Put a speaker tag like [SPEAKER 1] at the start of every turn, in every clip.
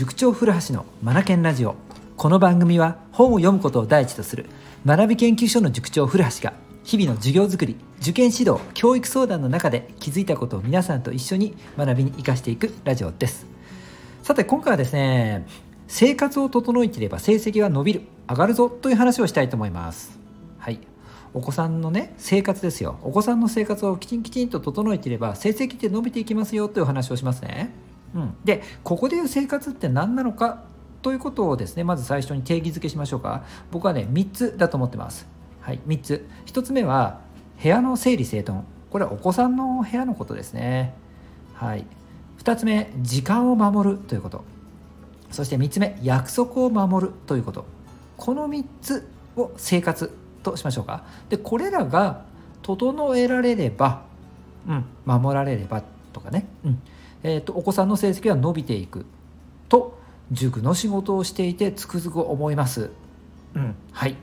[SPEAKER 1] 塾長古橋のマナケンラジオ。この番組は本を読むことを第一とする学び研究所の塾長古橋が日々の授業づくり受験指導教育相談の中で気づいたことを皆さんと一緒に学びに生かしていくラジオです。さて今回はですね生活を整えていれば成績は伸びる上がるぞという話をしたいと思います。はい。お子さんのね生活ですよ。お子さんの生活をきちんきちんと整えていれば成績って伸びていきますよという話をしますね。うん、でここでいう生活って何なのかということをですねまず最初に定義づけしましょうか。僕はね3つだと思ってます。はい3つ。1つ目は部屋の整理整頓。これはお子さんの部屋のことですね。はい。2つ目時間を守るということ。そして3つ目約束を守るということ。この3つを生活としましょうか。でこれらが整えられれば、うん、守られればとかね、うん。えーと、お子さんの成績は伸びていくと塾の仕事をしていてつくづく思います。うん、はい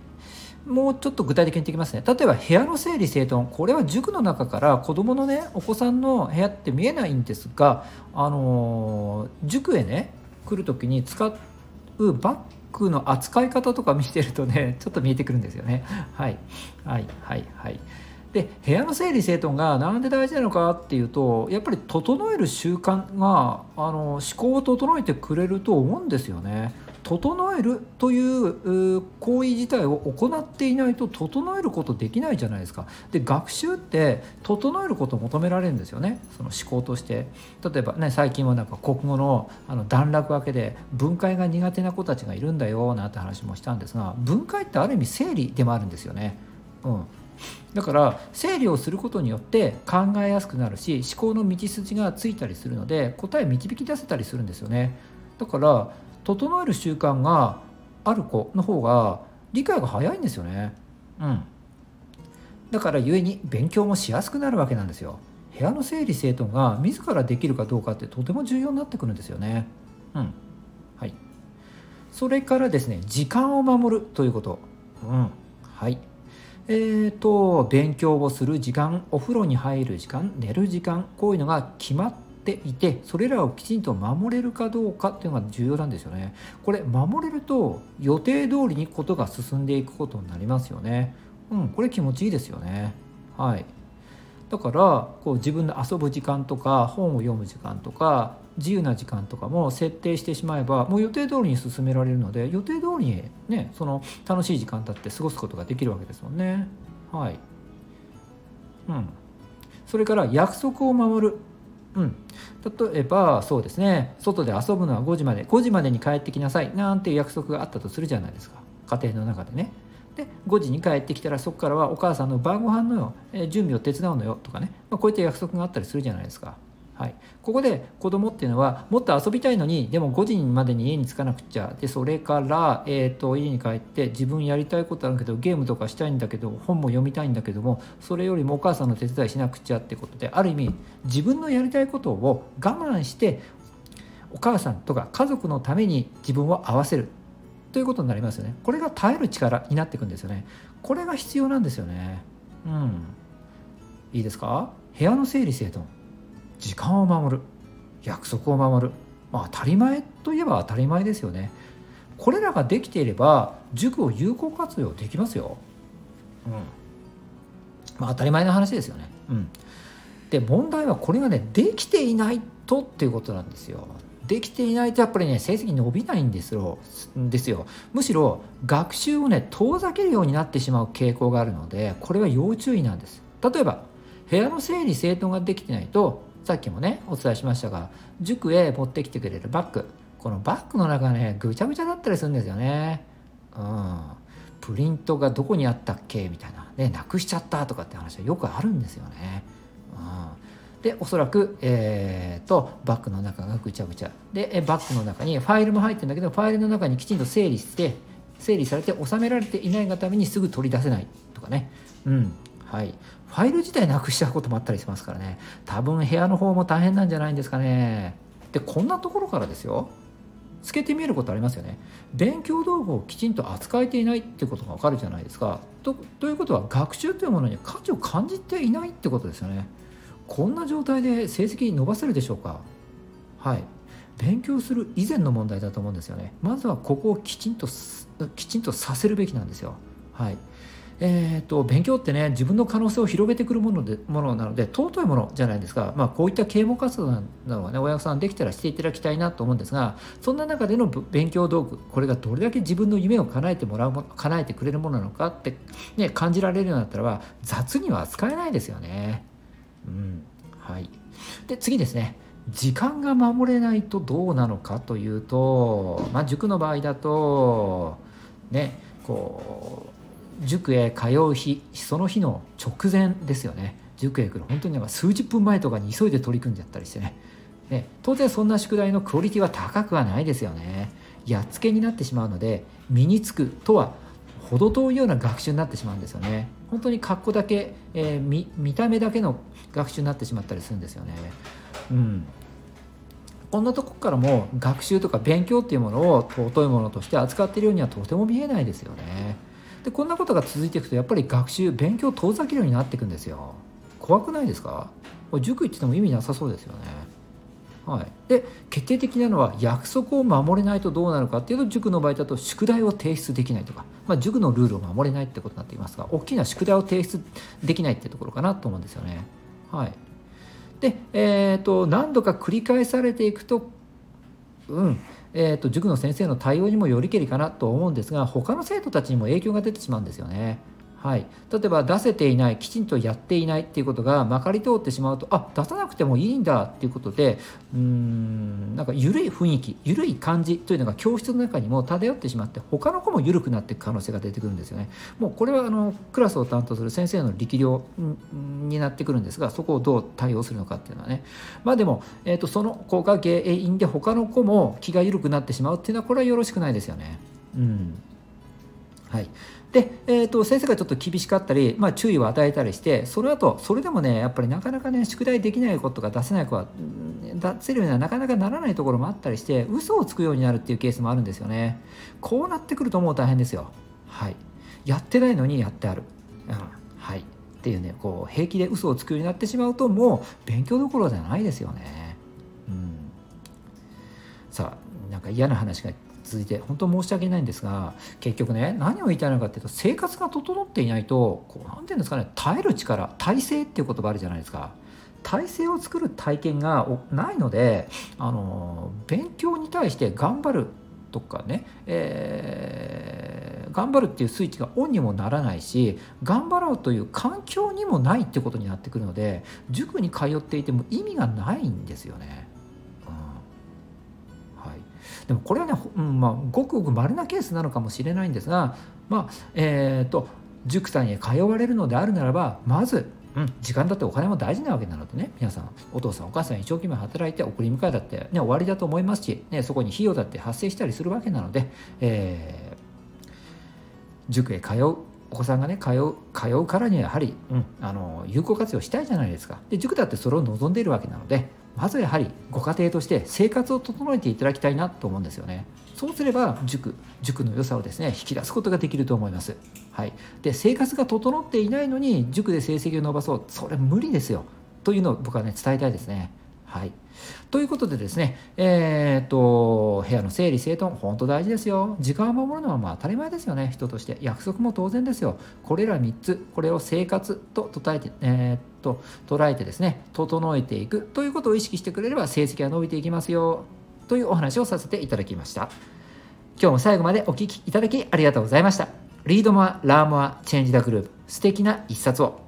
[SPEAKER 1] もうちょっと具体的に言ってきますね。例えば部屋の整理整頓、これは塾の中から子供のね、お子さんの部屋って見えないんですが、あのー、塾へね、来る時に使うバッグの扱い方とか見てるとね、ちょっと見えてくるんですよね。はい。はい、はい、はい。で部屋の整理整頓が何で大事なのかっていうとやっぱり整える習慣があの思考を整えてくれると思うんですよね。整えるという行為自体を行っていないと整えることできないじゃないですか。で学習って整えることを求められるんですよねその思考として。例えばね最近はなんか国語のあの段落分けで分解が苦手な子たちがいるんだよなんて話もしたんですが分解ってある意味整理でもあるんですよね。うんだから整理をすることによって考えやすくなるし思考の道筋がついたりするので答え導き出せたりするんですよね。だから整える習慣がある子の方が理解が早いんですよね。うん。だから故に勉強もしやすくなるわけなんですよ。部屋の整理整頓が自らできるかどうかってとても重要になってくるんですよね。うん。はい。それからですね時間を守るということ。うん。はい。えーと、勉強をする時間お風呂に入る時間寝る時間こういうのが決まっていてそれらをきちんと守れるかどうかっていうのが重要なんですよね。これ守れると予定通りにことが進んでいくことになりますよね。うんこれ気持ちいいですよね。はい。だからこう自分の遊ぶ時間とか本を読む時間とか自由な時間とかも設定してしまえばもう予定通りに進められるので予定通りにねその楽しい時間だって過ごすことができるわけですもんね。はい。うん。それから約束を守る。うん。例えばそうですね。外で遊ぶのは5時まで。5時までに帰ってきなさい。なんて約束があったとするじゃないですか。家庭の中でね。で5時に帰ってきたらそこからはお母さんの晩ご飯のよ、え準備を手伝うのよとかね、まあ、こういった約束があったりするじゃないですか。はい、ここで子供っていうのはもっと遊びたいのにでも5時までに家に着かなくちゃ。でそれから、えーと、家に帰って自分やりたいことあるけどゲームとかしたいんだけど本も読みたいんだけどもそれよりもお母さんの手伝いしなくちゃってことである意味自分のやりたいことを我慢してお母さんとか家族のために自分を合わせる。ということになりますよね。これが耐える力になっていくんですよね。これが必要なんですよね。うん。いいですか？部屋の整理整頓。時間を守る。約束を守る。まあ当たり前といえば当たり前ですよね。これらができていれば塾を有効活用できますよ。うん。まあ当たり前の話ですよね。うん。で問題はこれがねできていないとっていうことなんですよ。できていないとやっぱりね成績伸びないんですよ。ですよ。むしろ学習をね遠ざけるようになってしまう傾向があるのでこれは要注意なんです。例えば部屋の整理整頓ができてないとさっきもねお伝えしましたが塾へ持ってきてくれるバッグ。このバッグの中ねぐちゃぐちゃだったりするんですよね。うん。プリントがどこにあったっけみたいな。ねなくしちゃったとかって話はよくあるんですよね。でおそらく、えーと、バッグの中がぐちゃぐちゃ。でバッグの中にファイルも入ってるんだけどファイルの中にきちんと整理して整理されて収められていないがためにすぐ取り出せない。とかね。うん。はい。ファイル自体なくしちゃうこともあったりしますからね。多分部屋の方も大変なんじゃないんですかね。でこんなところからですよ。つけてみることありますよね。勉強道具をきちんと扱えていないってことがわかるじゃないですか。とということは学習というものに価値を感じていないってことですよね。こんな状態で成績伸ばせるでしょうか？はい。勉強する以前の問題だと思うんですよね。まずはここをきちんときちんとさせるべきなんですよ。はい。えーと、勉強ってね自分の可能性を広げてくるものでものなので尊いものじゃないですか、まあ、こういった啓蒙活動などはね親御さんできたらしていただきたいなと思うんですがそんな中での勉強道具これがどれだけ自分の夢を叶えてもらうも叶えてくれるものなのかって、ね、感じられるようになったらば雑には扱えないですよね。うん。はい、で次ですね。時間が守れないとどうなのかというと、まあ、塾の場合だとねこう塾へ通う日その日の直前ですよね。塾へ来る本当になんか数十分前とかに急いで取り組んじゃったりしてね。ね当然そんな宿題のクオリティは高くはないですよね。やっつけになってしまうので身につくとは程遠いような学習になってしまうんですよね。本当に格好だけ、えー、見見た目だけの学習になってしまったりするんですよね。うん。こんなとこからも学習とか勉強っていうものを尊いものとして扱っているようにはとても見えないですよね。でこんなことが続いていくとやっぱり学習勉強遠ざけるようになっていくんですよ。怖くないですか？これ塾行ってても意味なさそうですよね。はい、で決定的なのは約束を守れないとどうなるかっていうと塾の場合だと宿題を提出できないとか、まあ、塾のルールを守れないってことになっていますが大きな宿題を提出できないってところかなと思うんですよね。はい、で、えーと何度か繰り返されていくとうんえーと、塾の先生の対応にもよりけりかなと思うんですが他の生徒たちにも影響が出てしまうんですよね。はい、例えば出せていないきちんとやっていないっていうことがまかり通ってしまうとあ出さなくてもいいんだっていうことでうんなんか緩い雰囲気緩い感じというのが教室の中にも漂ってしまって他の子も緩くなっていく可能性が出てくるんですよね。もうこれはあのクラスを担当する先生の力量になってくるんですがそこをどう対応するのかっていうのはねまあでも、えーと、その子が原因で他の子も気が緩くなってしまうっていうのはこれはよろしくないですよね。うんはい、で、えーと、先生がちょっと厳しかったり、まあ、注意を与えたりしてその後それでもねやっぱりなかなかね宿題できないことが出せない子は出せるようにはなかなかならないところもあったりして嘘をつくようになるっていうケースもあるんですよね。こうなってくるともう大変ですよ。はい。やってないのにやってある、うん、はい。っていうねこう平気で嘘をつくようになってしまうともう勉強どころじゃないですよね。うん。さあなんか嫌な話が続いて本当申し訳ないんですが結局ね何を言いたいのかっていうと生活が整っていないとこう何て言うんですかね耐える力耐性っていう言葉あるじゃないですか体制を作る体験がないのであの勉強に対して頑張るとかね、えー、頑張るっていうスイッチがオンにもならないし頑張ろうという環境にもないってことになってくるので塾に通っていても意味がないんですよね。でもこれはね、うんまあ、ごくごく稀なケースなのかもしれないんですが、まあえーと、塾さんへ通われるのであるならばまずうん、時間だってお金も大事なわけなのでね皆さんお父さんお母さん一生懸命働いて送り迎えだって、ね、終わりだと思いますし、ね、そこに費用だって発生したりするわけなので、えー、塾へ通うお子さんがね通う通うからにはやはり、うん、あの有効活用したいじゃないですか。で塾だってそれを望んでいるわけなのでまずやはりご家庭として生活を整えていただきたいなと思うんですよね。そうすれば塾塾の良さをですね引き出すことができると思います。はい、で生活が整っていないのに塾で成績を伸ばそうそれ無理ですよというのを僕はね伝えたいですね。はい。ということでですね、えー、っと、部屋の整理整頓、本当大事ですよ。時間を守るのはまあ当たり前ですよね、人として。約束も当然ですよ。これら3つ、これを生活と捉えて、えー、っと、捉えてですね、整えていくということを意識してくれれば成績が伸びていきますよ。というお話をさせていただきました。今日も最後までお聴きいただきありがとうございました。 Read more、learn more、change the globe、素敵な一冊を。